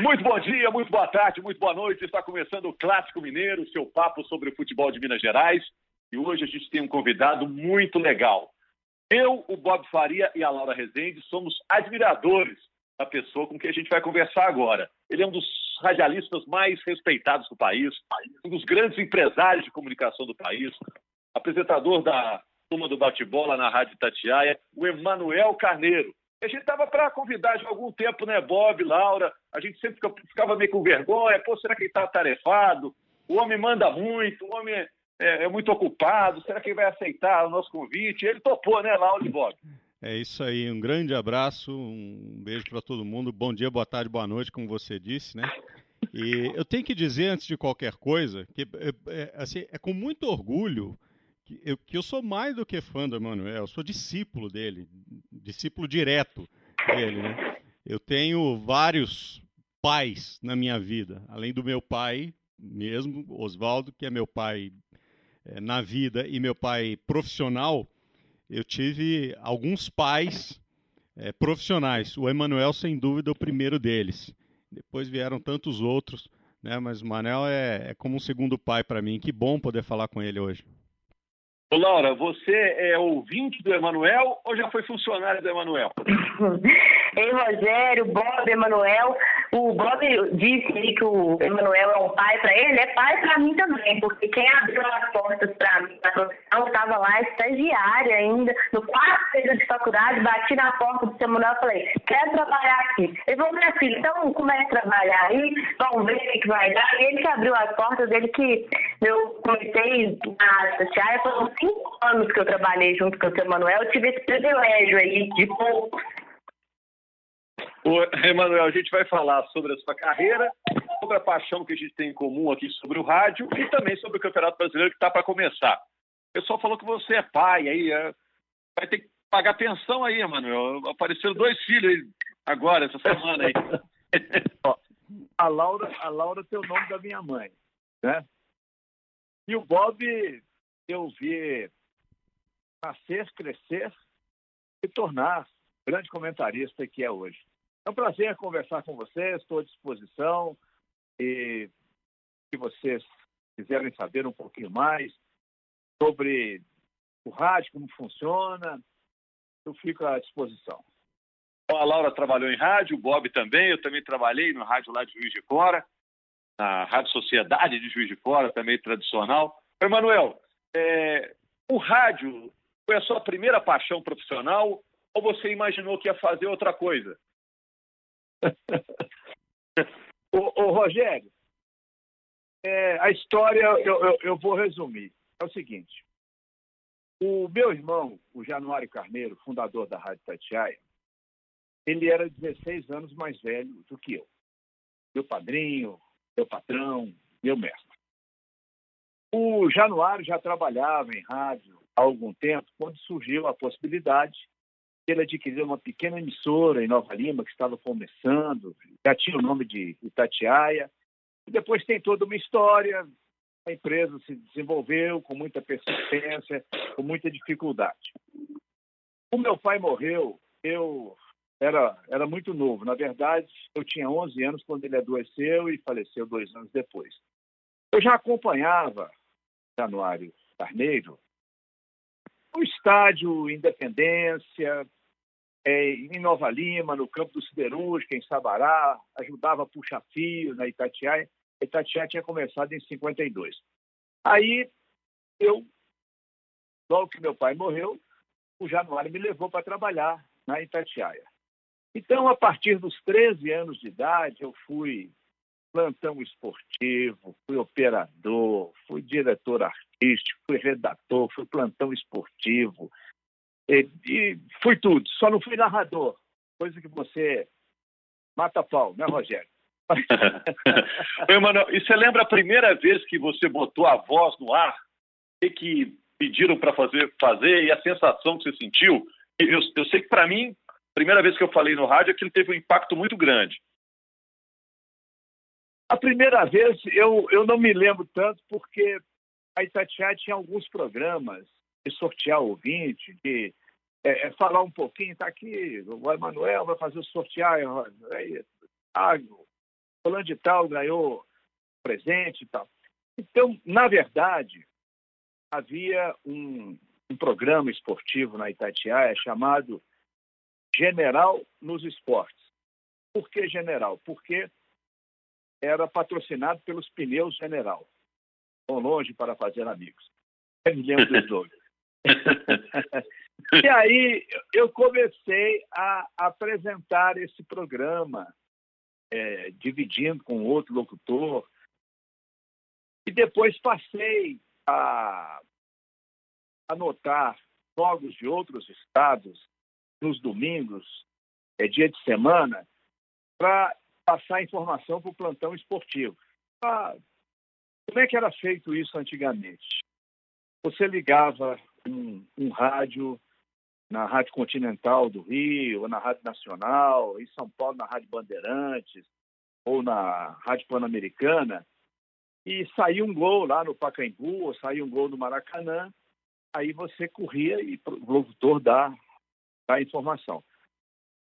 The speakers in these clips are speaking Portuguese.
Muito bom dia, muito boa tarde, muito boa noite. Está começando o Clássico Mineiro, seu papo sobre o futebol de Minas Gerais. E hoje a gente tem um convidado muito legal. Eu, o Bob Faria e a Laura Rezende somos admiradores da pessoa com quem a gente vai conversar agora. Ele é um dos radialistas mais respeitados do país, um dos grandes empresários de comunicação do país, apresentador da turma do bate-bola na Rádio Tatiaia, o Emanuel Carneiro. A gente estava para convidar há algum tempo, né, Bob, Laura? A gente sempre ficava meio com vergonha. Pô, será que ele está atarefado? O homem manda muito, o homem é, é, muito ocupado. Será que ele vai aceitar o nosso convite? Ele topou, né, Laura e Bob? É isso aí. Um grande abraço, um beijo para todo mundo. Bom dia, boa tarde, boa noite, como você disse, né? E eu tenho que dizer, antes de qualquer coisa, que é, é assim, é com muito orgulho que eu, que eu sou mais do que fã do Emanuel, eu sou discípulo dele, discípulo direto dele, né? Eu tenho vários pais na minha vida, além do meu pai mesmo, Oswaldo, que é meu pai é, na vida e meu pai profissional, eu tive alguns pais é, profissionais. O Emanuel, sem dúvida, é o primeiro deles. Depois vieram tantos outros, né? Mas o Manel é, é como um segundo pai para mim. Que bom poder falar com ele hoje. Laura, você é ouvinte do Emanuel ou já foi funcionário do Emanuel? Ei, Rogério, Bob, Emanuel. O Bob disse que o Emanuel é um pai para ele, é pai para mim também, porque quem abriu as portas para mim na profissão estava lá, estagiária ainda, no quarto período de faculdade, bati na porta do seu Emanuel e falei, quero trabalhar aqui. Ele falou, minha filha, então comece a trabalhar aí, vamos ver o que, que vai dar. E ele que abriu as portas, ele que eu comecei na área social, foram cinco anos que eu trabalhei junto com o seu Emanuel, eu tive esse privilégio aí de poucos Ô, Emanuel, a gente vai falar sobre a sua carreira, sobre a paixão que a gente tem em comum aqui sobre o rádio e também sobre o Campeonato Brasileiro que está para começar. O pessoal falou que você é pai, aí é... vai ter que pagar pensão aí, Emanuel. Apareceram dois filhos agora, essa semana aí. a Laura, a Laura tem o nome da minha mãe, né? E o Bob eu vi nascer, crescer e tornar grande comentarista que é hoje. É um prazer conversar com vocês, estou à disposição. E se vocês quiserem saber um pouquinho mais sobre o rádio, como funciona, eu fico à disposição. A Laura trabalhou em rádio, o Bob também, eu também trabalhei no rádio lá de Juiz de Fora, na Rádio Sociedade de Juiz de Fora, também tradicional. Emanuel, é, o rádio foi a sua primeira paixão profissional ou você imaginou que ia fazer outra coisa? Ô, ô, Rogério, é, a história eu, eu, eu, vou resumir. É o seguinte: o meu irmão, o Januário Carneiro, fundador da Rádio Tatiaia, ele era 16 anos mais velho do que eu. Meu padrinho, meu patrão, meu mestre. O Januário já trabalhava em rádio há algum tempo, quando surgiu a possibilidade ele adquiriu uma pequena emissora em Nova Lima, que estava começando, já tinha o nome de Itatiaia. E depois tem toda uma história. A empresa se desenvolveu com muita persistência, com muita dificuldade. O meu pai morreu, eu era, era muito novo. Na verdade, eu tinha 11 anos quando ele adoeceu e faleceu dois anos depois. Eu já acompanhava Januário Carneiro o estádio Independência, é, em Nova Lima, no campo do Siderúrgica, em Sabará, ajudava a puxar fio na Itatiaia. A Itatiaia tinha começado em 52. Aí, eu, logo que meu pai morreu, o Januário me levou para trabalhar na Itatiaia. Então, a partir dos 13 anos de idade, eu fui plantão esportivo, fui operador, fui diretor artístico, fui redator, fui plantão esportivo, e, e fui tudo, só não fui narrador, coisa que você mata pau, né, Rogério? Oi, Manoel, e você lembra a primeira vez que você botou a voz no ar? O que pediram para fazer, fazer e a sensação que você sentiu? Eu, eu sei que para mim, a primeira vez que eu falei no rádio, aquilo teve um impacto muito grande. A primeira vez eu, eu não me lembro tanto, porque a Itatiaia tinha alguns programas de sortear ouvinte, de é, é, falar um pouquinho, está aqui, o Emanuel vai fazer o sortear, aí, fulano de tal ganhou presente e tal. Então, na verdade, havia um, um programa esportivo na Itatiaia chamado General nos Esportes. Por que General? Porque era patrocinado pelos pneus General. Tão longe para fazer amigos. Eu me lembro dois. e aí eu comecei a apresentar esse programa, é, dividindo com outro locutor. E depois passei a anotar jogos de outros estados nos domingos, é dia de semana, para passar informação para o plantão esportivo. Ah, como é que era feito isso antigamente? Você ligava um, um rádio na Rádio Continental do Rio, ou na Rádio Nacional, em São Paulo na Rádio Bandeirantes, ou na Rádio Pan-Americana, e saía um gol lá no Pacaembu, ou saía um gol no Maracanã, aí você corria e o locutor dá, dá a informação.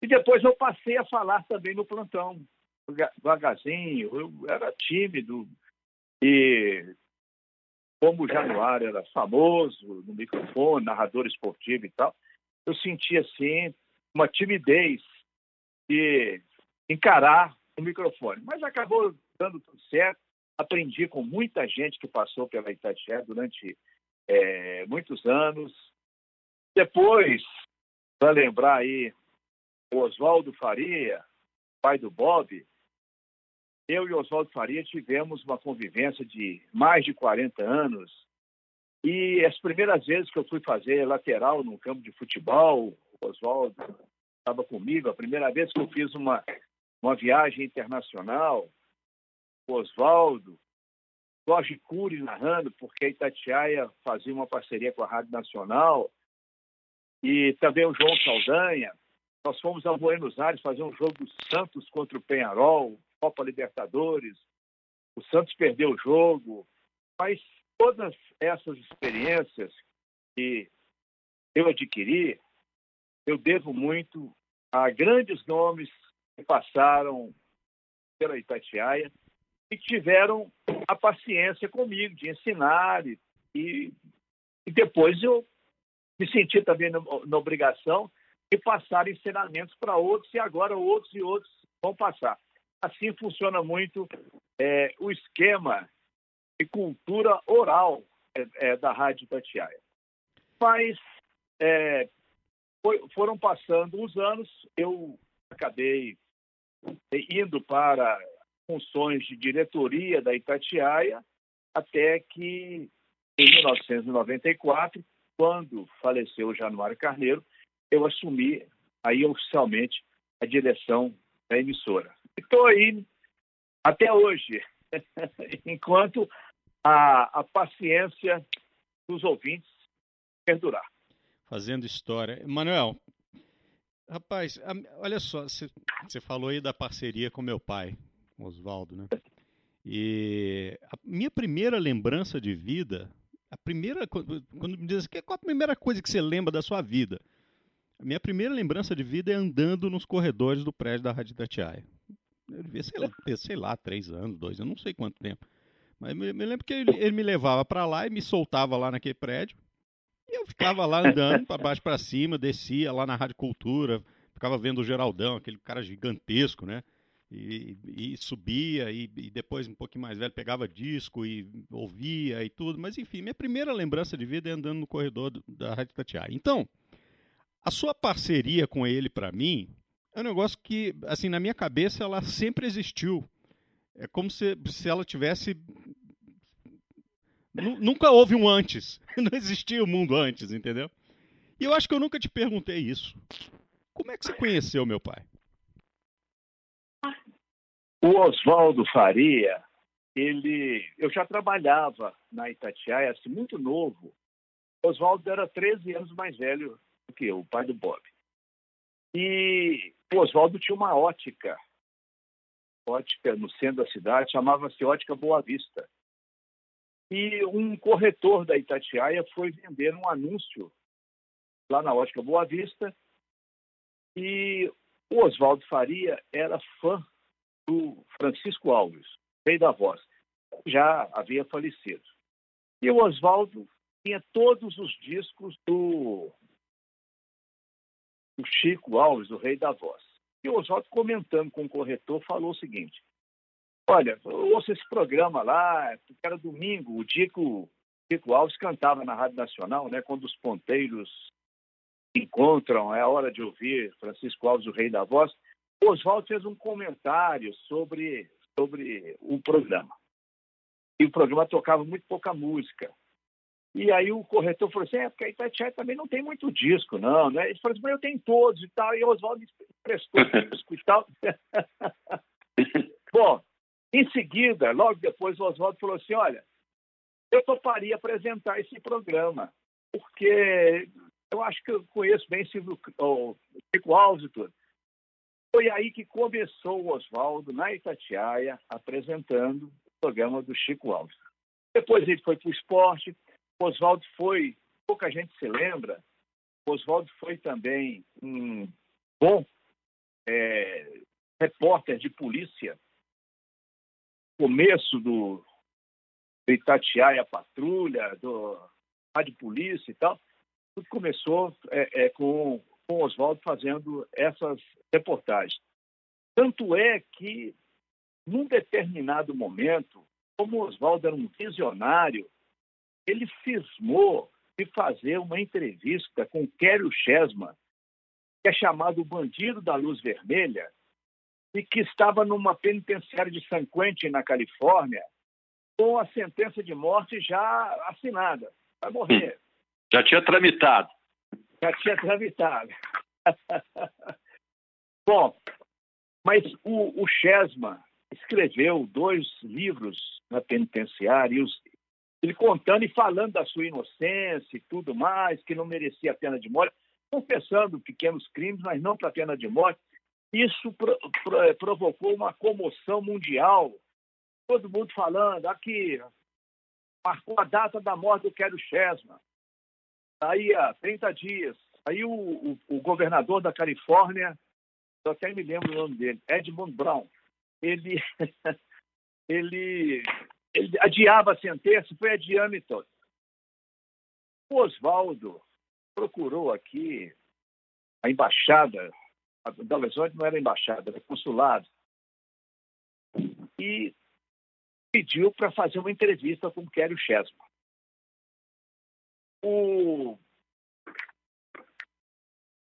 E depois eu passei a falar também no plantão, devagarzinho, eu era tímido, e como o Januário era famoso no microfone, narrador esportivo e tal, eu senti assim uma timidez de encarar o microfone. Mas acabou dando tudo certo. Aprendi com muita gente que passou pela Itatiaia durante é, muitos anos. Depois, para lembrar aí, o Oswaldo Faria, pai do Bob, eu e Oswaldo Faria tivemos uma convivência de mais de 40 anos. E as primeiras vezes que eu fui fazer lateral no campo de futebol, o Oswaldo estava comigo. A primeira vez que eu fiz uma, uma viagem internacional, o Oswaldo, Jorge Cury narrando, porque a Itatiaia fazia uma parceria com a Rádio Nacional, e também o João Saldanha. Nós fomos a Buenos Aires fazer um jogo do Santos contra o Penharol, Copa Libertadores. O Santos perdeu o jogo, mas todas essas experiências que eu adquiri, eu devo muito a grandes nomes que passaram pela Itatiaia e tiveram a paciência comigo de ensinar e, e, e depois eu me senti também na, na obrigação de passar ensinamentos para outros e agora outros e outros vão passar. Assim funciona muito é, o esquema de cultura oral é, é, da Rádio Tatiaia. Mas é, foi, foram passando os anos, eu acabei indo para funções de diretoria da Itatiaia, até que em 1994, quando faleceu Januário Carneiro, eu assumi aí oficialmente a direção da emissora. Estou aí até hoje, enquanto a, a paciência dos ouvintes perdurar. Fazendo história. Manuel, rapaz, olha só, você falou aí da parceria com meu pai, Oswaldo, né? E a minha primeira lembrança de vida, a primeira quando me diz assim, qual a primeira coisa que você lembra da sua vida? A minha primeira lembrança de vida é andando nos corredores do prédio da Rádio Tatiaia. Eu devia, sei lá, ter, sei lá, três anos, dois, eu não sei quanto tempo. Mas me, me lembro que ele, ele me levava para lá e me soltava lá naquele prédio. E eu ficava lá andando para baixo para cima, descia lá na Rádio Cultura, ficava vendo o Geraldão, aquele cara gigantesco, né? E, e subia, e, e, depois, um pouquinho mais velho, pegava disco e ouvia e tudo. Mas enfim, minha primeira lembrança de vida é andando no corredor do, da Rádio Tatiaia. Então, a sua parceria com ele, para mim, é um negócio que, assim, na minha cabeça, ela sempre existiu. É como se, se ela tivesse. Nunca houve um antes. Não existia o um mundo antes, entendeu? E eu acho que eu nunca te perguntei isso. Como é que você conheceu meu pai? O Oswaldo Faria, ele, eu já trabalhava na Itatiaia, assim, muito novo. Oswaldo era 13 anos mais velho do que eu, o pai do Bob. E o Oswaldo tinha uma ótica, ótica no centro da cidade, chamava-se Ótica Boa Vista. E um corretor da Itatiaia foi vender um anúncio lá na Ótica Boa Vista. E o Oswaldo Faria era fã do Francisco Alves, rei da voz, já havia falecido. E o Oswaldo tinha todos os discos do, do Chico Alves, o rei da voz. E o Oswaldo, comentando com o corretor, falou o seguinte: Olha, eu ouço esse programa lá, era domingo, o dia que o Chico Alves cantava na Rádio Nacional, né, quando os ponteiros encontram, é a hora de ouvir Francisco Alves, o rei da voz. O Oswaldo fez um comentário sobre, sobre o programa. E o programa tocava muito pouca música. E aí o corretor falou assim, é, porque a Itatiaia também não tem muito disco, não, né? Ele falou assim, mas eu tenho todos e tal, e o Oswaldo prestou disco e tal. Bom, em seguida, logo depois, o Oswaldo falou assim, olha, eu toparia apresentar esse programa, porque eu acho que eu conheço bem o Chico Alves e tudo. Foi aí que começou o Oswaldo, na Itatiaia, apresentando o programa do Chico Alves. Depois ele foi para o esporte, Oswaldo foi, pouca gente se lembra, Oswaldo foi também um bom é, repórter de polícia. Começo do, Itatiaia Patrulha, do Rádio Polícia e tal, tudo começou é, é, com, com Oswaldo fazendo essas reportagens. Tanto é que, num determinado momento, como Oswaldo era um visionário, ele cismou de fazer uma entrevista com Kério Chesma, que é chamado Bandido da Luz Vermelha, e que estava numa penitenciária de San Quentin, na Califórnia, com a sentença de morte já assinada. Vai morrer. Já tinha tramitado. Já tinha tramitado. Bom, mas o, o Chesma escreveu dois livros na penitenciária, e os, ele contando e falando da sua inocência e tudo mais, que não merecia a pena de morte, confessando pequenos crimes, mas não para a pena de morte. Isso pro, pro, provocou uma comoção mundial. Todo mundo falando, aqui, marcou a data da morte do Quero Chesma. Aí, há 30 dias. Aí o, o, o governador da Califórnia, eu até me lembro o nome dele, Edmund Brown, ele, ele ele adiava a sentença, foi adiando e todo. O Oswaldo procurou aqui a embaixada, a Belo Horizonte não era embaixada, era consulado, e pediu para fazer uma entrevista com o Kério Chesma. O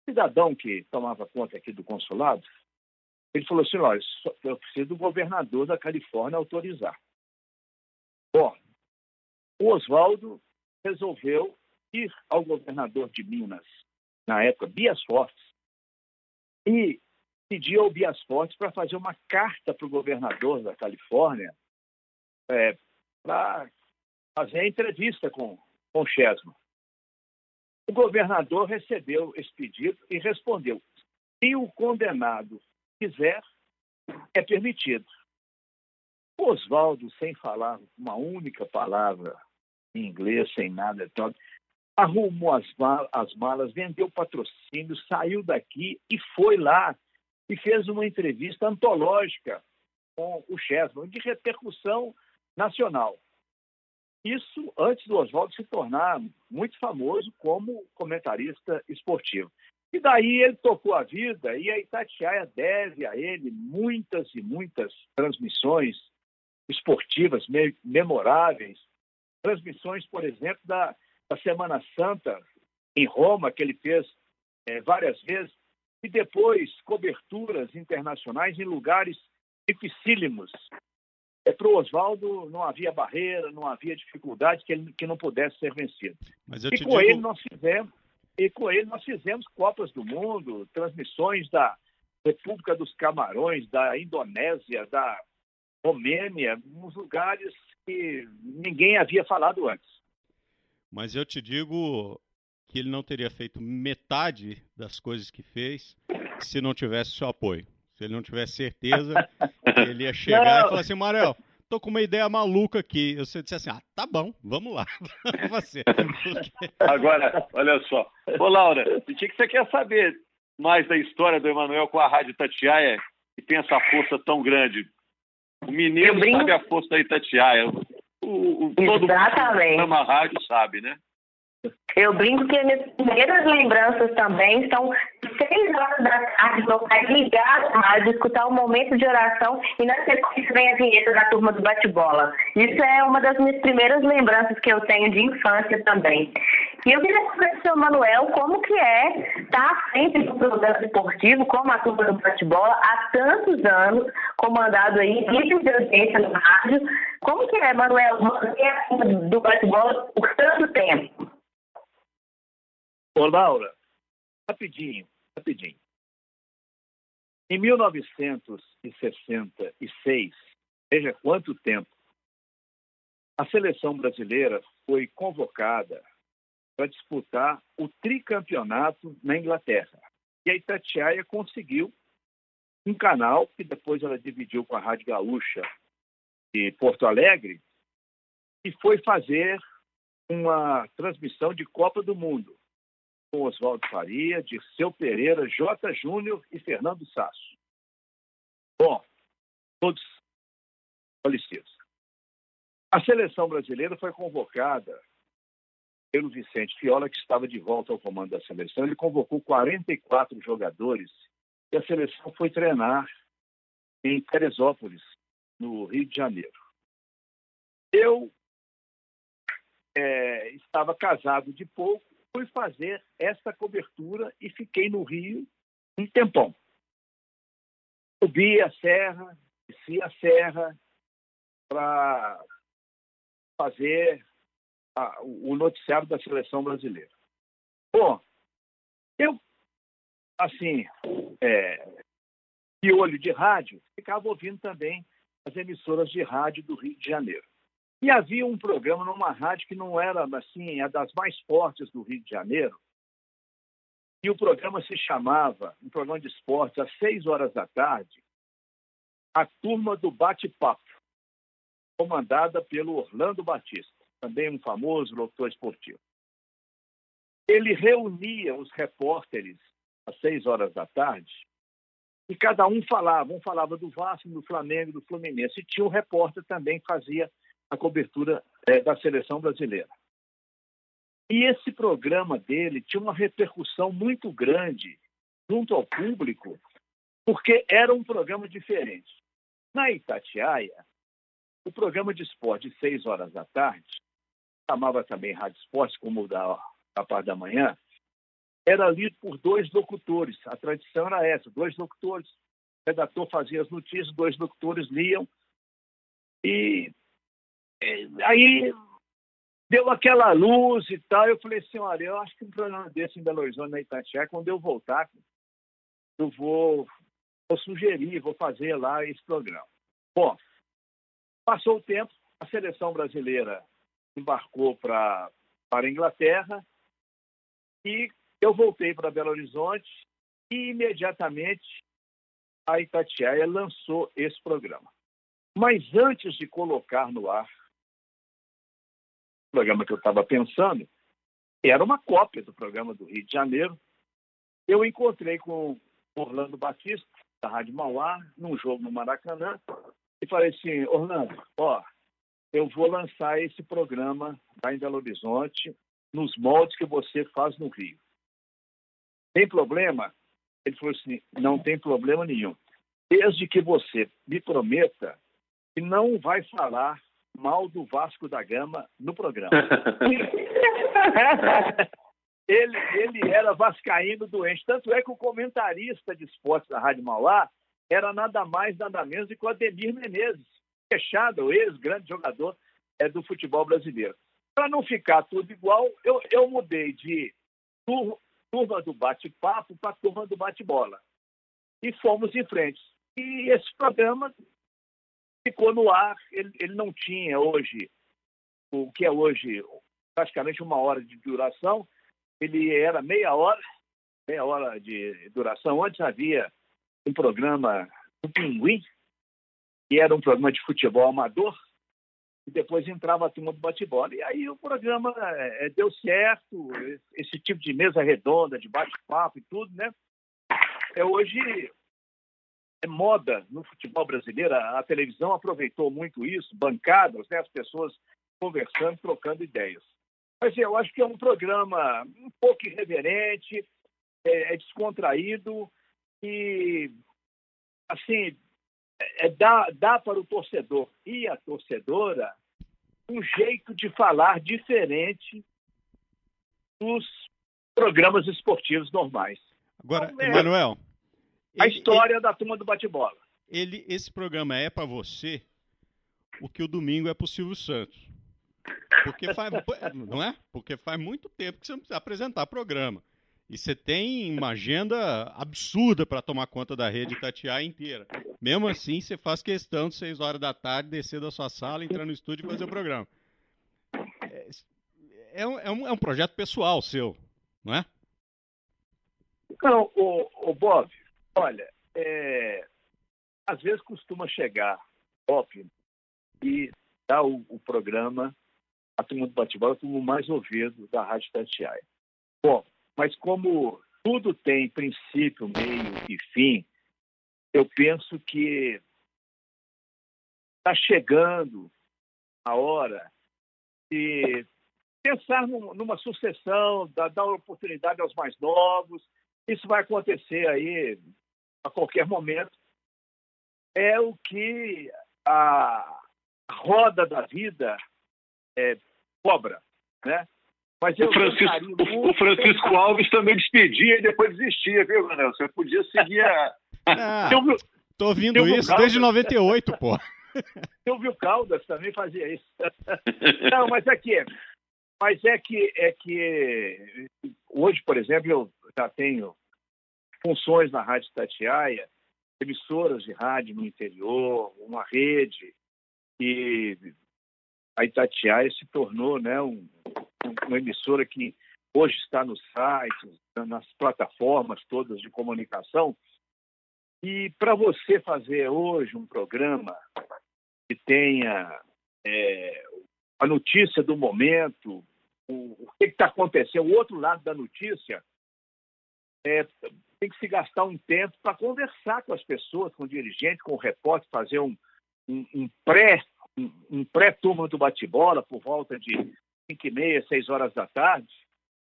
cidadão que tomava conta aqui do consulado, ele falou assim, olha, eu preciso do governador da Califórnia autorizar. Bom, o Oswaldo resolveu ir ao governador de Minas, na época, Bias Fortes, e pediu ao Bias Fortes para fazer uma carta para o governador da Califórnia é, para fazer a entrevista com, com o Chesma. O governador recebeu esse pedido e respondeu: se o condenado quiser, é permitido. Oswaldo, sem falar uma única palavra em inglês, sem nada, tal, arrumou as, malas, as malas, vendeu patrocínio, saiu daqui e foi lá e fez uma entrevista antológica com o Chesman, de repercussão nacional. Isso antes do Oswaldo se tornar muito famoso como comentarista esportivo. E daí ele tocou a vida e a Itatiaia deve a ele muitas e muitas transmissões esportivas memoráveis, transmissões, por exemplo, da, da Semana Santa em Roma, que ele fez é, várias vezes, e depois coberturas internacionais em lugares dificílimos. É, Para o Oswaldo não havia barreira, não havia dificuldade que, ele, que não pudesse ser vencido. e com digo... ele nós fizemos e com ele nós fizemos Copas do Mundo, transmissões da República dos Camarões, da Indonésia, da Romênia, nos lugares que ninguém havia falado antes. Mas eu te digo que ele não teria feito metade das coisas que fez se não tivesse seu apoio. Se ele não tivesse certeza, ele ia chegar não. e falar assim, Marel, tô com uma ideia maluca aqui. Eu disse assim, ah, tá bom, vamos lá. você. Agora, olha só. Ô, Laura, o que você quer saber mais da história do Emanuel com a Rádio Tatiaia que tem essa força tão grande. O mineiro sabe a força da Itatiaia. O, o, todo Exatamente. mundo que rádio sabe, né? Eu brinco que minhas primeiras lembranças também são seis horas da tarde, meu pai ligado na rádio, escutar um momento de oração e na sequência vem a vinheta da turma do bate-bola. Isso é uma das minhas primeiras lembranças que eu tenho de infância também. E eu queria saber do seu Manuel como que é estar frente do programa esportivo, como a turma do bate-bola, há tantos anos, comandado aí, líder de audiência no rádio. Como que é, Manuel, manter a turma do bate-bola por tanto tempo? Ô, Laura, rapidinho, rapidinho. Em 1966, veja quanto tempo, a seleção brasileira foi convocada para disputar o tricampeonato na Inglaterra. E a Itatiaia conseguiu um canal que depois ela dividiu com a Rádio Gaúcha de Porto Alegre e foi fazer uma transmissão de Copa do Mundo com Oswaldo Faria, Dirceu Pereira, J. Júnior e Fernando Sasso. Bom, todos falecidos. A seleção brasileira foi convocada pelo Vicente Fiola, que estava de volta ao comando da seleção. Ele convocou 44 jogadores e a seleção foi treinar em Teresópolis, no Rio de Janeiro. Eu é, estava casado de pouco fui fazer essa cobertura e fiquei no Rio um tempão. Subi a serra, desci a serra para fazer a, o noticiário da seleção brasileira. Bom, eu, assim, é, de olho de rádio, ficava ouvindo também as emissoras de rádio do Rio de Janeiro. E havia um programa numa rádio que não era assim, a das mais fortes do Rio de Janeiro. E o programa se chamava, um programa de esportes, às seis horas da tarde, a turma do bate-papo, comandada pelo Orlando Batista, também um famoso locutor esportivo. Ele reunia os repórteres às seis horas da tarde e cada um falava. Um falava do Vasco, do Flamengo, do Fluminense. E tinha um repórter também que fazia a cobertura é, da seleção brasileira. E esse programa dele tinha uma repercussão muito grande junto ao público, porque era um programa diferente. Na Itatiaia, o programa de esporte seis horas da tarde, chamava também Rádio Esporte, como o da, da parte da manhã, era lido por dois locutores. A tradição era essa, dois locutores. O redator fazia as notícias, dois locutores liam. E aí deu aquela luz e tal. Eu falei assim: olha, eu acho que um programa desse em Belo Horizonte, na Itatiaia, quando eu voltar, eu vou, vou sugerir, vou fazer lá esse programa. Bom, passou o tempo, a seleção brasileira embarcou pra, para a Inglaterra e eu voltei para Belo Horizonte e imediatamente a Itatiaia lançou esse programa. Mas antes de colocar no ar programa que eu estava pensando, era uma cópia do programa do Rio de Janeiro. Eu encontrei com Orlando Batista, da Rádio Mauá, num jogo no Maracanã, e falei assim, Orlando, ó, eu vou lançar esse programa lá em Belo Horizonte, nos moldes que você faz no Rio. Tem problema? Ele falou assim, não tem problema nenhum. Desde que você me prometa que não vai falar mal do Vasco da Gama no programa. ele, ele era vascaíno doente. Tanto é que o comentarista de esportes da Rádio Mauá era nada mais, nada menos do que o Ademir Menezes, fechado, ex-grande jogador é, do futebol brasileiro. Para não ficar tudo igual, eu, eu mudei de turma do bate-papo para turma do bate-bola. E fomos em frente. E esse programa ficou no ar. Ele, ele não tinha hoje, o que é hoje praticamente uma hora de duração, ele era meia hora, meia hora de duração. Antes havia um programa do Pinguim, que era um programa de futebol amador, e depois entrava a turma do bate-bola. E aí o programa é, deu certo, esse tipo de mesa redonda, de bate-papo e tudo, né? É, hoje é moda no futebol brasileiro. A televisão aproveitou muito isso, bancadas, né, as pessoas conversando, trocando ideias. Mas eu acho que é um programa um pouco irreverente, é, é descontraído e, assim, é, dá, dá para o torcedor e a torcedora um jeito de falar diferente dos programas esportivos normais. Agora, então, é, Emanuel. A ele, história ele, da turma do bate-bola. Ele, esse programa é para você o que o domingo é para o Silvio Santos. Porque faz, não é? Porque faz muito tempo que você não precisa apresentar programa. E você tem uma agenda absurda para tomar conta da rede Itatiaia inteira. Mesmo assim, você faz questão de 6 horas da tarde descer da sua sala, entrar no estúdio e fazer o programa. É, é, um, é, um, é um projeto pessoal seu, não é? Não, o, o Bob, olha, é, às vezes costuma chegar óbvio, e dar o, o programa, a turma do bate-bola, como mais ouvido da Rádio Tatiaia. Bom, mas como tudo tem princípio, meio e fim, eu penso que está chegando a hora de pensar numa sucessão, dar, dar oportunidade aos mais novos. Isso vai acontecer aí a qualquer momento. É o que a roda da vida é, cobra, né? Mas o Francisco, o, o Francisco Alves também despedia e depois desistia, viu, Manel? Você podia seguir a. Ah, tô ouvindo isso Caldas. desde 98, pô. Silvio Caldas também fazia isso. Não, mas é que, mas é que, é que hoje, por exemplo, eu já tenho funções na Rádio Tatiaia, emissoras de rádio no interior, uma rede, e a Itatiaia se tornou né, um, uma emissora que hoje está nos sites, nas plataformas todas de comunicação. E para você fazer hoje um programa que tenha é, a notícia do momento, o, o que está acontecendo, o outro lado da notícia, é, tem que se gastar um tempo para conversar com as pessoas, com o dirigente, com o repórter, fazer um, um, um pré um, um pré-turma do bate-bola por volta de 5 e meia, 6 horas da tarde,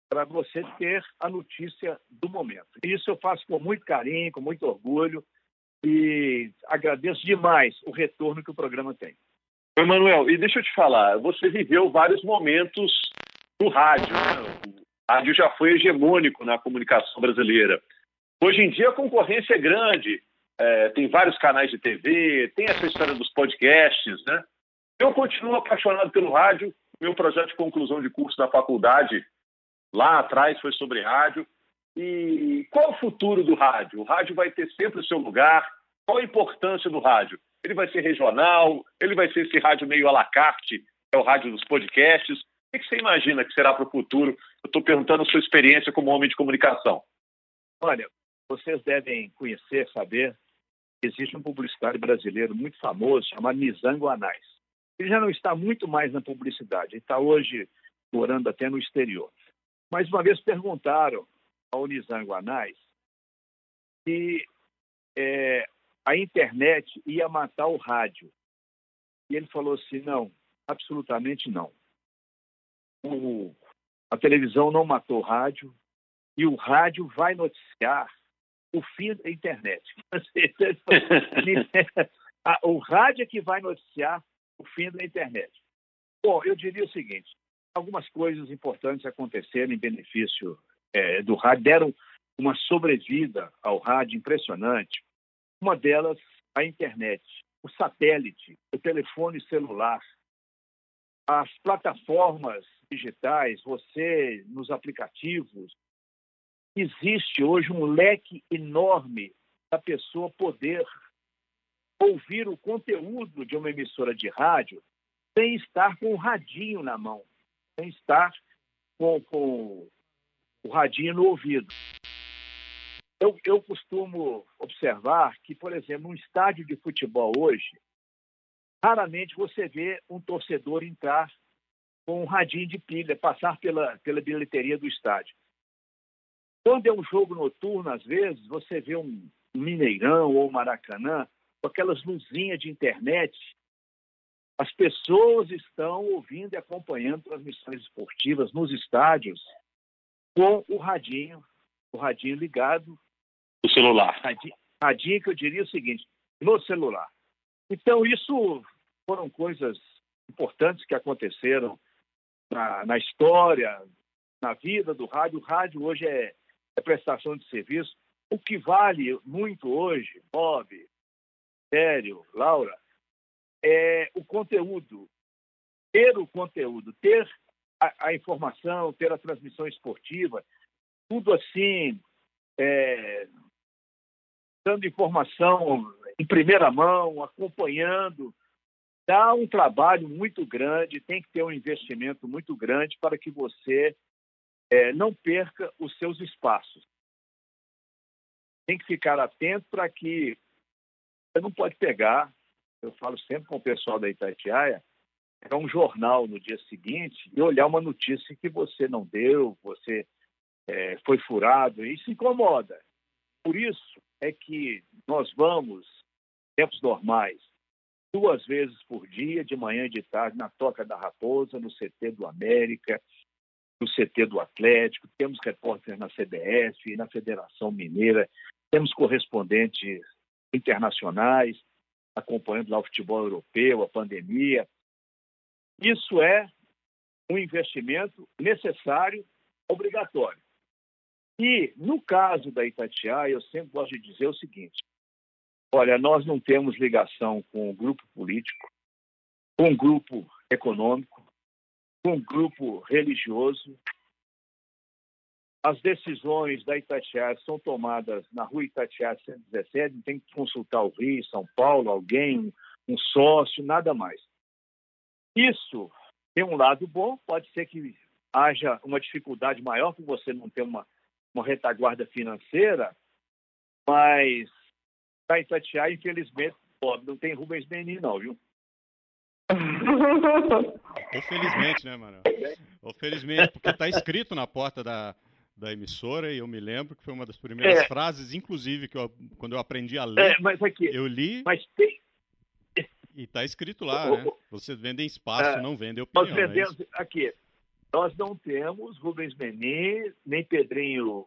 para você ter a notícia do momento. Isso eu faço com muito carinho, com muito orgulho e agradeço demais o retorno que o programa tem. Emanuel, e deixa eu te falar, você viveu vários momentos no rádio. Né? O rádio já foi hegemônico na comunicação brasileira. Hoje em dia a concorrência é grande, é, tem vários canais de TV, tem essa história dos podcasts, né? Eu continuo apaixonado pelo rádio. Meu projeto de conclusão de curso da faculdade lá atrás foi sobre rádio. E qual o futuro do rádio? O rádio vai ter sempre o seu lugar. Qual a importância do rádio? Ele vai ser regional? Ele vai ser esse rádio meio à la carte? É o rádio dos podcasts? O que você imagina que será para o futuro? Eu estou perguntando a sua experiência como homem de comunicação. Olha, vocês devem conhecer, saber, existe um publicitário brasileiro muito famoso chamado Nizango Anais. Ele já não está muito mais na publicidade, ele está hoje morando até no exterior. Mas uma vez perguntaram ao Nizango Anais se é, a internet ia matar o rádio. E ele falou assim: não, absolutamente não. O, a televisão não matou o rádio e o rádio vai noticiar o fim da internet. o rádio é que vai noticiar o fim da internet. Bom, eu diria o seguinte: algumas coisas importantes aconteceram em benefício é, do rádio, deram uma sobrevida ao rádio impressionante. Uma delas, a internet, o satélite, o telefone celular, as plataformas digitais, você nos aplicativos. Existe hoje um leque enorme da pessoa poder ouvir o conteúdo de uma emissora de rádio sem estar com o radinho na mão, sem estar com, com o radinho no ouvido. Eu, eu costumo observar que, por exemplo, num estádio de futebol hoje, raramente você vê um torcedor entrar com um radinho de pilha, passar pela, pela bilheteria do estádio. Quando é um jogo noturno, às vezes, você vê um, Mineirão ou Maracanã, com aquelas luzinhas de internet, as pessoas estão ouvindo e acompanhando transmissões esportivas nos estádios com o radinho, o radinho ligado. O celular. Radinho, radinho que eu diria o seguinte, no celular. Então, isso foram coisas importantes que aconteceram na, na história, na vida do rádio. O rádio hoje é prestação de serviço. O que vale muito hoje, Bob, Sério, Laura, é o conteúdo. Ter o conteúdo, ter a, a informação, ter a transmissão esportiva, tudo assim, é, dando informação em primeira mão, acompanhando, dá um trabalho muito grande, tem que ter um investimento muito grande para que você é, não perca os seus espaços. Tem que ficar atento para que você não pode pegar, eu falo sempre com o pessoal da Itatiaia, pegar um jornal no dia seguinte e olhar uma notícia que você não deu, você é, foi furado, e isso incomoda. Por isso é que nós vamos, tempos normais, duas vezes por dia, de manhã e de tarde, na Toca da Raposa, no CT do América, no CT do Atlético, temos repórteres na CBF, na Federação Mineira, temos correspondentes internacionais acompanhando lá o futebol europeu, a pandemia. Isso é um investimento necessário, obrigatório. E, no caso da Itatiaia, eu sempre gosto de dizer o seguinte: olha, nós não temos ligação com o grupo político, com o grupo econômico, com o grupo religioso. As decisões da Itatiaia são tomadas na rua Itatiaia 117, tem que consultar o Rio, São Paulo, alguém, um sócio, nada mais. Isso tem um lado bom, pode ser que haja uma dificuldade maior por você não ter uma uma retaguarda financeira, mas para Itatiaia, infelizmente, pobre, não tem Rubens Menin, não, viu? Ou felizmente, né, mano? Ou felizmente, porque está escrito na porta da, da emissora e eu me lembro que foi uma das primeiras é. frases, inclusive, que eu, quando eu aprendi a ler, é, aqui, eu li mas tem... e está escrito lá, né? Vocês vendem espaço, é, não vendem opinião. Nós vendemos, aqui, nós não temos Rubens Menin, nem Pedrinho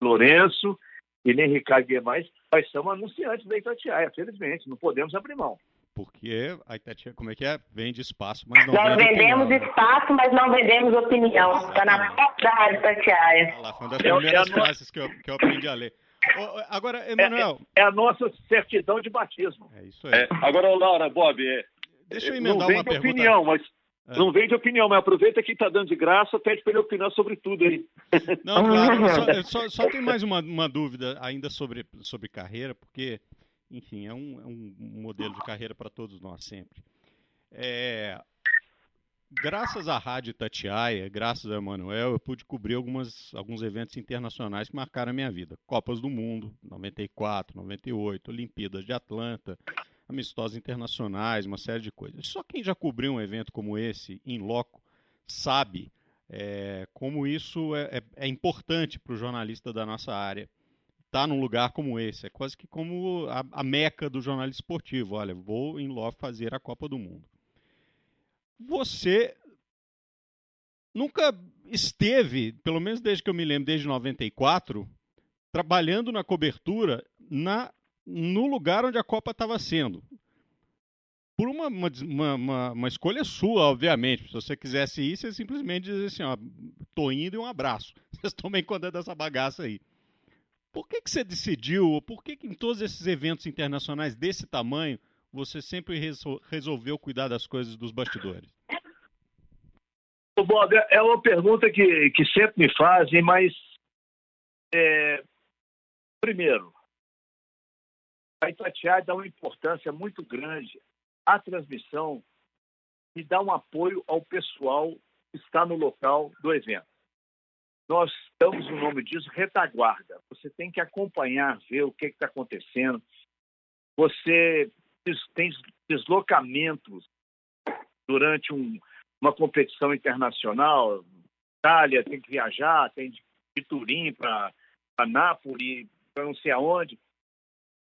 Lourenço e nem Ricardo Guimarães, nós somos anunciantes da Itatiaia, felizmente, não podemos abrir mão. Porque a Itatiaia, como é que é? Vende espaço, mas não Nós vende vendemos opinião, espaço, mas não vendemos opinião. Está na porta da Rádio Itatiaia. Lá, foi uma das primeiras é, é frases que eu, que eu aprendi a ler. Agora, Emanuel. É, é, a nossa certidão de batismo. É isso aí. É, agora, Laura, Bob, é, deixa eu emendar não uma pergunta. opinião, mas é. Não vende opinião, mas aproveita que está dando de graça, pede para ele opinar sobre tudo aí. Não, claro. Só, só, só tem mais uma, uma, dúvida ainda sobre, sobre carreira, porque, enfim, é um, é um modelo de carreira para todos nós sempre. É, graças à Rádio Tatiaia, graças a Emanuel, eu pude cobrir algumas, alguns eventos internacionais que marcaram a minha vida. Copas do Mundo, 94, 98, Olimpíadas de Atlanta, amistosos internacionais, uma série de coisas. Só quem já cobriu um evento como esse, em loco, sabe é, como isso é, é, é importante para o jornalista da nossa área. Estar tá num lugar como esse, é quase que como a, a meca do jornalismo esportivo. Olha, vou em loco fazer a Copa do Mundo. Você nunca esteve, pelo menos desde que eu me lembro, desde 94, trabalhando na cobertura na no lugar onde a Copa estava sendo. Por uma, uma, uma, uma, escolha sua, obviamente. Se você quisesse ir, você simplesmente dizer assim, ó, tô indo e um abraço. Vocês tomem conta dessa bagaça aí. Por que, que você decidiu, por que, que em todos esses eventos internacionais desse tamanho, você sempre resolveu cuidar das coisas dos bastidores? Bob, é uma pergunta que, que sempre me fazem, mas é, primeiro, a Itatiaia dá uma importância muito grande à transmissão e dá um apoio ao pessoal que está no local do evento. Nós damos o nome disso retaguarda. Você tem que acompanhar, ver o que está acontecendo. Você tem deslocamentos durante um, uma competição internacional. Itália tem que viajar, tem de Turim para Nápoles, para não sei aonde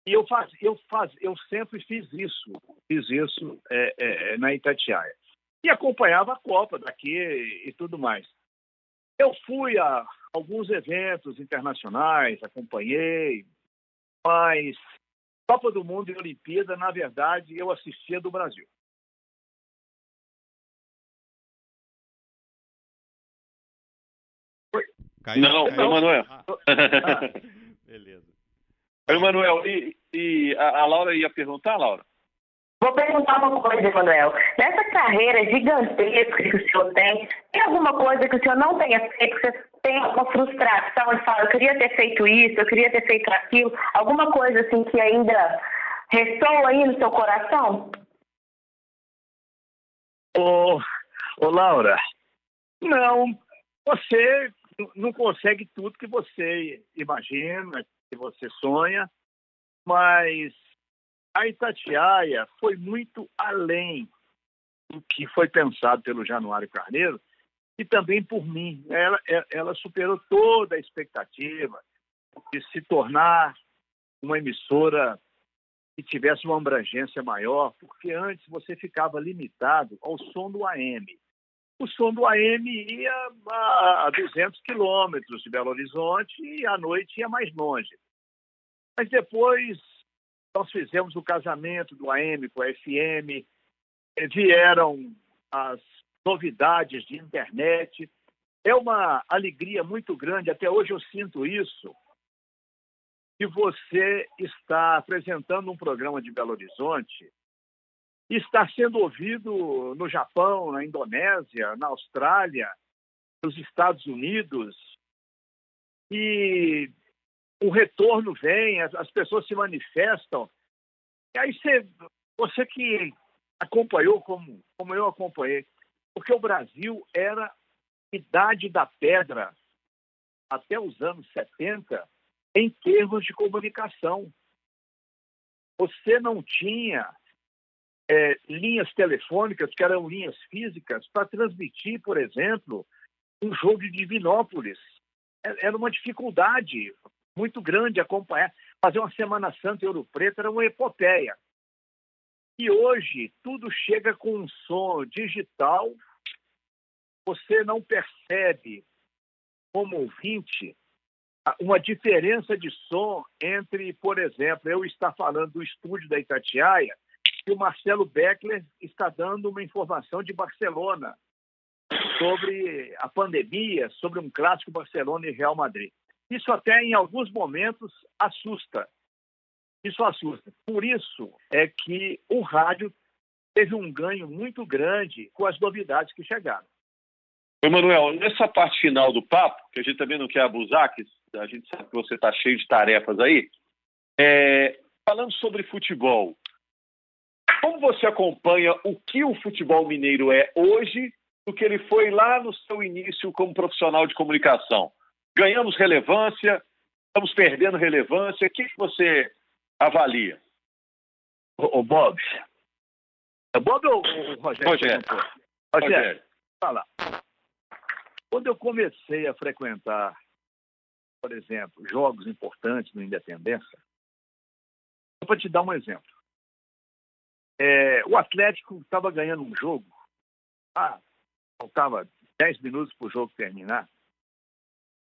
E eu, faz, eu, faz, eu sempre fiz isso, fiz isso é, é, na Itatiaia. E acompanhava a Copa daqui e tudo mais. Eu fui a alguns eventos internacionais, acompanhei, mas Copa do Mundo e Olimpíada, na verdade, eu assistia do Brasil. Caiu, não, caiu. Emanuel. Ah. Beleza. Emanuel, e, e a, a, Laura ia perguntar, Laura? Vou perguntar uma coisa, Emanuel. Nessa carreira gigantesca que o senhor tem, tem alguma coisa que o senhor não tenha feito, que você tem uma frustração de falar, eu queria ter feito isso, eu queria ter feito aquilo? Alguma coisa assim que ainda ressoa aí no seu coração? Ô, ô Laura, não, você não consegue tudo que você imagina, que você sonha, mas a Itatiaia foi muito além do que foi pensado pelo Januário Carneiro e também por mim. Ela, ela superou toda a expectativa de se tornar uma emissora que tivesse uma abrangência maior, porque antes você ficava limitado ao som do AM o som do AM ia a 200 quilômetros de Belo Horizonte e à noite ia mais longe. Mas depois nós fizemos o casamento do AM com a FM, vieram as novidades de internet. É uma alegria muito grande, até hoje eu sinto isso, que você está apresentando um programa de Belo Horizonte está sendo ouvido no Japão, na Indonésia, na Austrália, nos Estados Unidos. E o retorno vem, as, pessoas se manifestam. E aí você, você que acompanhou como, como eu acompanhei, porque o Brasil era idade da pedra até os anos 70 em termos de comunicação. Você não tinha é, linhas telefônicas, que eram linhas físicas, para transmitir, por exemplo, um jogo de Divinópolis. É, era uma dificuldade muito grande acompanhar. Fazer uma Semana Santa em Ouro Preto era uma epopeia. E hoje tudo chega com um som digital, você não percebe, como ouvinte, uma diferença de som entre, por exemplo, eu estar falando do estúdio da Itatiaia que o Marcelo Beckler está dando uma informação de Barcelona sobre a pandemia, sobre um clássico Barcelona e Real Madrid. Isso até em alguns momentos assusta. Isso assusta. Por isso é que o rádio teve um ganho muito grande com as novidades que chegaram. Emanuel, nessa parte final do papo, que a gente também não quer abusar, que a gente sabe que você está cheio de tarefas aí, é, falando sobre futebol, como você acompanha o que o futebol mineiro é hoje do que ele foi lá no seu início como profissional de comunicação? Ganhamos relevância? Estamos perdendo relevância? O que, você avalia? O, o Bob. É Bob ou o Rogério? Rogério. Rogério, fala. Quando eu comecei a frequentar, por exemplo, jogos importantes no Independência, vou te dar um exemplo. É, o Atlético estava ganhando um jogo. Ah, faltava 10 minutos para o jogo terminar.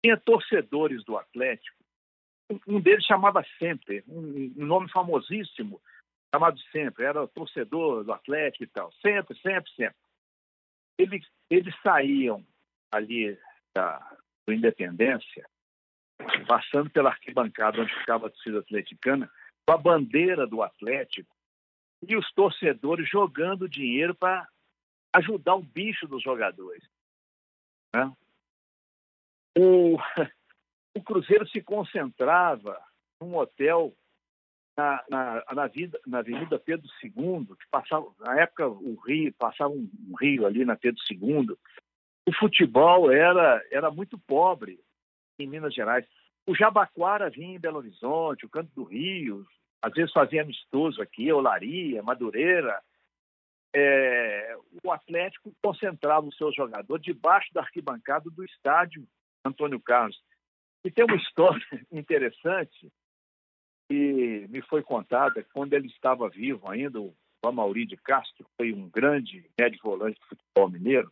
Tinha torcedores do Atlético. Um, deles chamava Sempre, um, nome famosíssimo, chamado Sempre. Era torcedor do Atlético e tal. Sempre, sempre, sempre. Eles, eles saíam ali da, do Independência, passando pela arquibancada onde ficava a torcida atleticana, com a bandeira do Atlético e os torcedores jogando dinheiro para ajudar o bicho dos jogadores. Né? O, o Cruzeiro se concentrava num hotel na, na, na, vida, na Avenida Pedro II, que passava, na época o Rio, passava um, um rio ali na Pedro II. O futebol era, era muito pobre em Minas Gerais. O Jabaquara vinha em Belo Horizonte, o Canto do Rio, às vezes fazia amistoso aqui, Olaria, Madureira. É, o Atlético concentrava o seu jogador debaixo da arquibancada do estádio Antônio Carlos. E tem uma história interessante, e me foi contada quando ele estava vivo ainda, o Amauri de Castro, que foi um grande médio volante do futebol mineiro,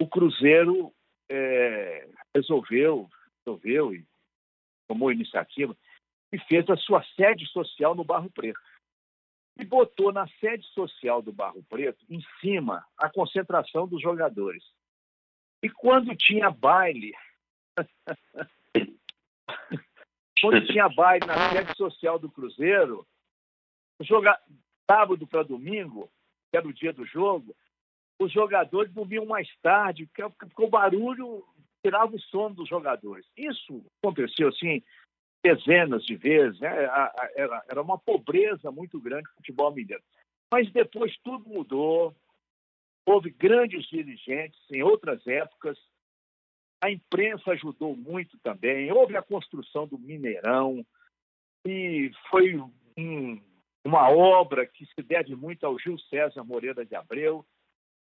o Cruzeiro é, resolveu, resolveu e tomou iniciativa e fez a sua sede social no Barro Preto. E botou na sede social do Barro Preto, em cima, a concentração dos jogadores. E quando tinha baile, quando tinha baile na sede social do Cruzeiro, joga... sábado para domingo, que era o dia do jogo, os jogadores dormiam mais tarde, porque o barulho tirava o sono dos jogadores. Isso aconteceu assim dezenas de vezes, né? era uma pobreza muito grande o futebol mineiro. Mas depois tudo mudou, houve grandes dirigentes em outras épocas, a imprensa ajudou muito também, houve a construção do Mineirão, e foi um, uma obra que se deve muito ao Gil César Moreira de Abreu,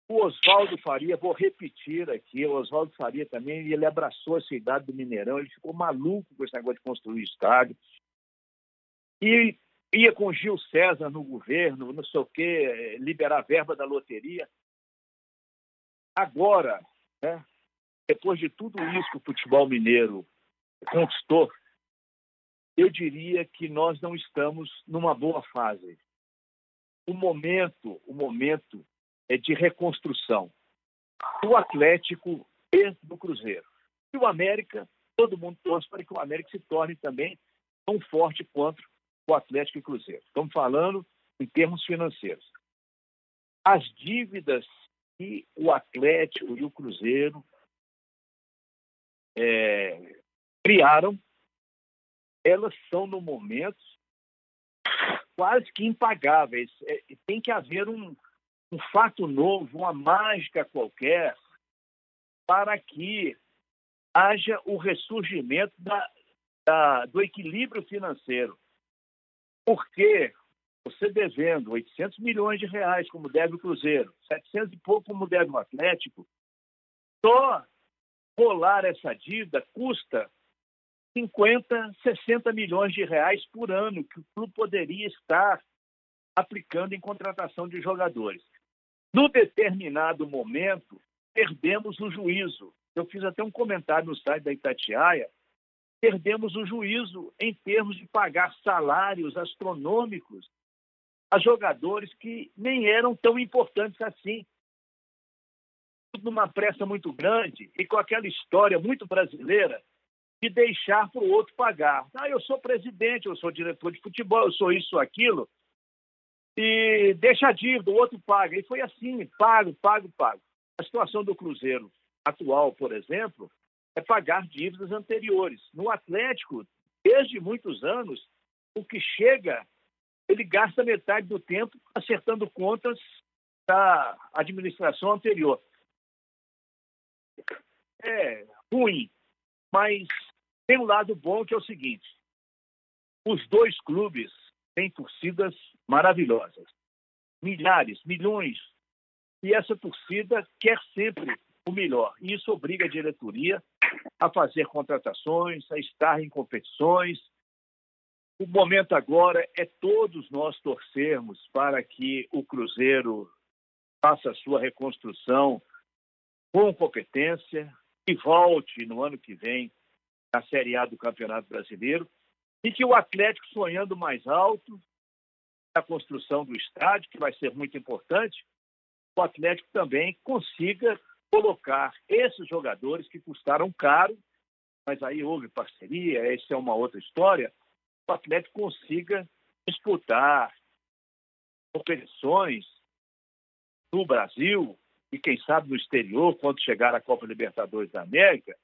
o Oswaldo Faria, vou repetir aqui, o Oswaldo Faria também, ele abraçou a cidade do Mineirão, ele ficou maluco com esse negócio de construir estádio. E ia com Gil César no governo, não sei o quê, liberar verba da loteria. Agora, né, depois de tudo isso que o futebol mineiro conquistou, eu diria que nós não estamos numa boa fase. O momento, o momento é de reconstrução do Atlético e do Cruzeiro. E o América, todo mundo torce para que o América se torne também tão forte quanto o Atlético e o Cruzeiro. Estamos falando em termos financeiros. As dívidas que o Atlético e o Cruzeiro é, criaram, elas são, no momento, quase que impagáveis. É, tem que haver um, um fato novo, uma mágica qualquer, para que haja o ressurgimento da, da, do equilíbrio financeiro. Porque você devendo 800 milhões de reais, como deve o Cruzeiro, 700 e pouco, como deve o Atlético, só rolar essa dívida custa 50, 60 milhões de reais por ano que o clube poderia estar aplicando em contratação de jogadores. No determinado momento, perdemos o juízo. Eu fiz até um comentário no site da Itatiaia. Perdemos o juízo em termos de pagar salários astronômicos a jogadores que nem eram tão importantes assim. Numa pressa muito grande e com aquela história muito brasileira de deixar para o outro pagar. Ah, eu sou presidente, eu sou diretor de futebol, eu sou isso, aquilo e deixa a dívida, o outro paga. E foi assim, pago, pago, pago. A situação do Cruzeiro atual, por exemplo, é pagar dívidas anteriores. No Atlético, desde muitos anos, o que chega, ele gasta metade do tempo acertando contas da administração anterior. É ruim, mas tem um lado bom que é o seguinte: os dois clubes tem torcidas maravilhosas. Milhares, milhões. E essa torcida quer sempre o melhor. Isso obriga a diretoria a fazer contratações, a estar em competições. O momento agora é todos nós torcermos para que o Cruzeiro faça a sua reconstrução com competência e volte no ano que vem à Série A do Campeonato Brasileiro e que o Atlético, sonhando mais alto, a construção do estádio, que vai ser muito importante, o Atlético também consiga colocar esses jogadores que custaram caro, mas aí houve parceria, essa é uma outra história, o Atlético consiga disputar competições no Brasil e quem sabe no exterior, quando chegar a Copa Libertadores da América,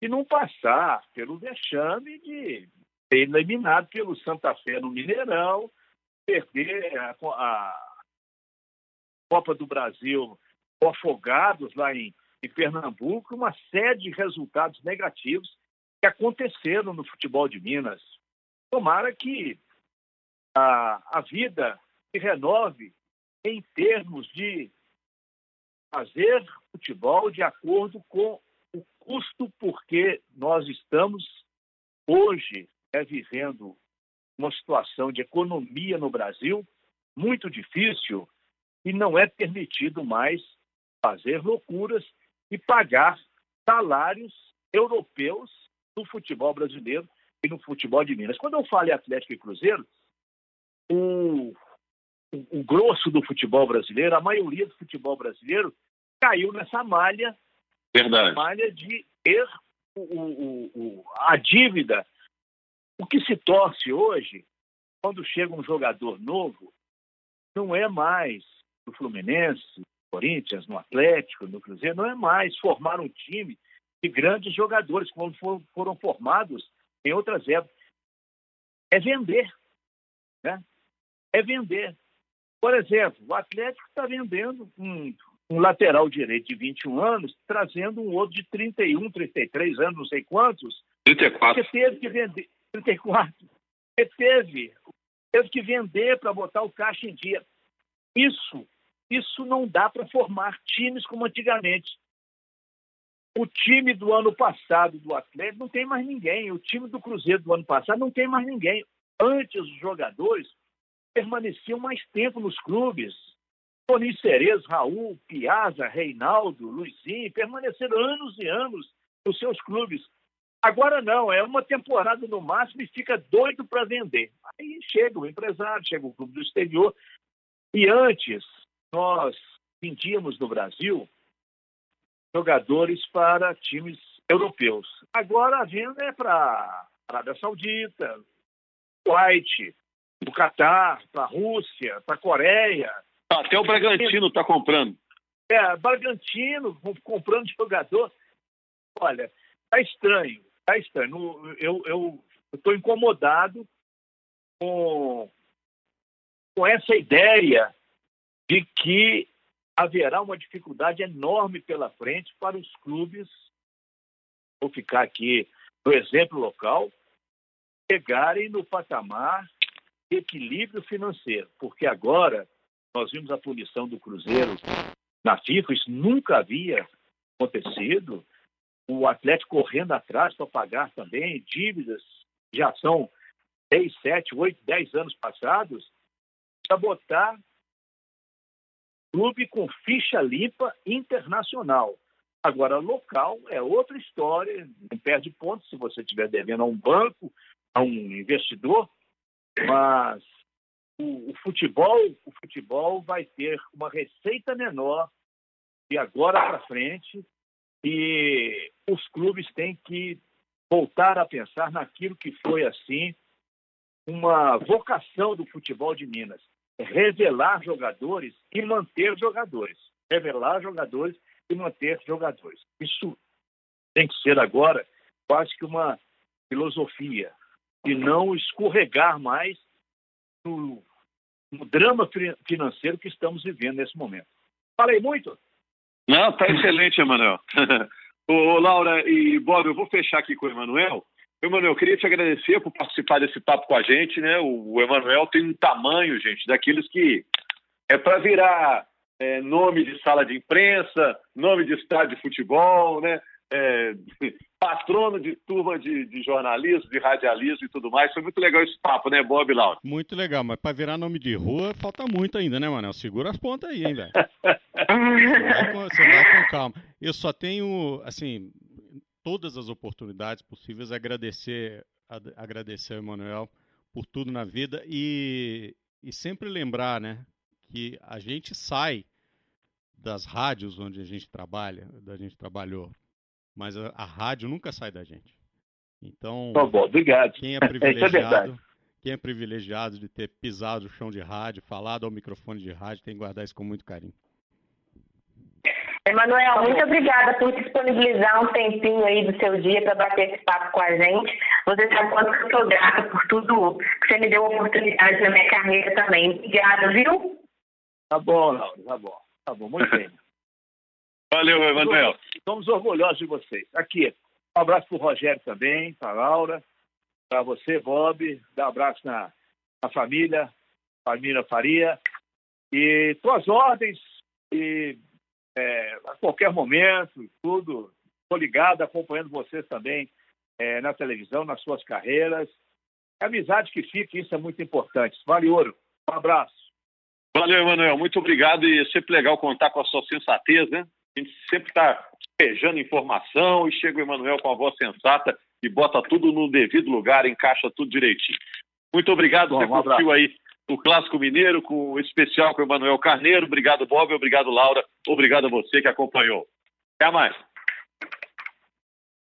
e não passar pelo vexame de ser eliminado pelo Santa Fé no Mineirão, perder a, a Copa do Brasil Afogados lá em, em Pernambuco, uma série de resultados negativos que aconteceram no futebol de Minas. Tomara que a, a vida se renove em termos de fazer futebol de acordo com o custo, porque nós estamos hoje é vivendo uma situação de economia no Brasil muito difícil e não é permitido mais fazer loucuras e pagar salários europeus no futebol brasileiro e no futebol de Minas. Quando eu falo em Atlético e Cruzeiro, o, o, grosso do futebol brasileiro, a maioria do futebol brasileiro, caiu nessa malha, Verdade. malha de ter o, o, o, a dívida. O que se torce hoje, quando chega um jogador novo, não é mais no Fluminense, no Corinthians, no Atlético, no Cruzeiro, não é mais formar um time de grandes jogadores, como foram, foram formados em outras épocas. É vender. Né? É vender. Por exemplo, o Atlético está vendendo um, um, lateral direito de 21 anos, trazendo um outro de 31, 33 anos, não sei quantos. 34. Você teve que vender. 34. Você teve, teve que vender para botar o caixa em dia. Isso, isso não dá para formar times como antigamente. O time do ano passado do Atlético não tem mais ninguém. O time do Cruzeiro do ano passado não tem mais ninguém. Antes, os jogadores permaneciam mais tempo nos clubes. Tony Cerezo, Raul, Piazza, Reinaldo, Luizinho, permaneceram anos e anos nos seus clubes. Agora não, é uma temporada no máximo e fica doido para vender. Aí chega o empresário, chega o clube do exterior. E antes, nós vendíamos no Brasil jogadores para times europeus. Agora a venda é para Arábia Saudita, Kuwait, o Catar, para a Rússia, para a Coreia. Até o Bragantino está comprando. É, Bragantino comprando jogador. Olha, tá estranho, tá estranho. Eu estou incomodado com, com essa ideia de que haverá uma dificuldade enorme pela frente para os clubes, vou ficar aqui no exemplo local, chegarem no patamar equilíbrio financeiro, porque agora nós vimos a punição do Cruzeiro na FIFA, isso nunca havia acontecido, o Atlético correndo atrás para pagar também dívidas, já são 6, 7, 8, 10 anos passados, para botar clube com ficha limpa internacional. Agora, local é outra história, não perde ponto se você estiver devendo a um banco, a um investidor, mas o, o, futebol, o futebol vai ter uma receita menor de agora para frente e os clubes têm que voltar a pensar naquilo que foi assim uma vocação do futebol de Minas revelar jogadores e manter jogadores. Revelar jogadores e manter jogadores. Isso tem que ser agora quase que uma filosofia e não escorregar mais no, no drama financeiro que estamos vivendo nesse momento. Falei muito? Não, está excelente, Emanuel. Ô, Laura e Bob, eu vou fechar aqui com o Emanuel Emanuel, eu queria te agradecer por participar desse papo com a gente, né? O Emanuel tem um tamanho, gente, daqueles que é para virar é, nome de sala de imprensa, nome de estádio de futebol, né? É, patrono de turma de, de, jornalismo, de radialismo e tudo mais. Foi muito legal esse papo, né, Bob Laura? Muito legal, mas para virar nome de rua falta muito ainda, né, Manel? Segura as pontas aí, hein, velho? você vai com calma. Eu só tenho, assim, todas as oportunidades possíveis, agradecer, agradecer ao Emanuel por tudo na vida e, e sempre lembrar, né, que a gente sai das rádios onde a gente trabalha, da gente trabalhou, mas a, a rádio nunca sai da gente. Então, tá bom, obrigado. Quem é, é privilegiado, é quem é privilegiado de ter pisado o chão de rádio, falado ao microfone de rádio, tem que guardar isso com muito carinho. Emanuel, muito obrigada por disponibilizar um tempinho aí do seu dia para bater esse papo com a gente. Você sabe quanto eu sou grata por tudo que você me deu oportunidade na minha carreira também. Obrigada, viu? Tá bom, Laura, tá bom. Tá bom, muito bem. Valeu, Emanuel. Estamos orgulhosos de vocês. Aqui, um abraço para o Rogério também, para a Laura, para você, Bob. Dá um abraço na, na família, família Faria. E tuas ordens e é, a qualquer momento, tudo. Estou ligado, acompanhando vocês também é, na televisão, nas suas carreiras. amizade que fica, isso é muito importante. Vale ouro. Um abraço. Valeu, Emanuel. Muito obrigado e é sempre legal contar com a sua sensatez, né? A gente sempre está despejando informação e chega o Emanuel com a voz sensata e bota tudo no devido lugar, encaixa tudo direitinho. Muito obrigado, Bom, você um curtiu aí o Clássico Mineiro, com o especial com o Emanuel Carneiro. Obrigado, Bob. Obrigado, Laura. Obrigado a você que acompanhou. Até mais.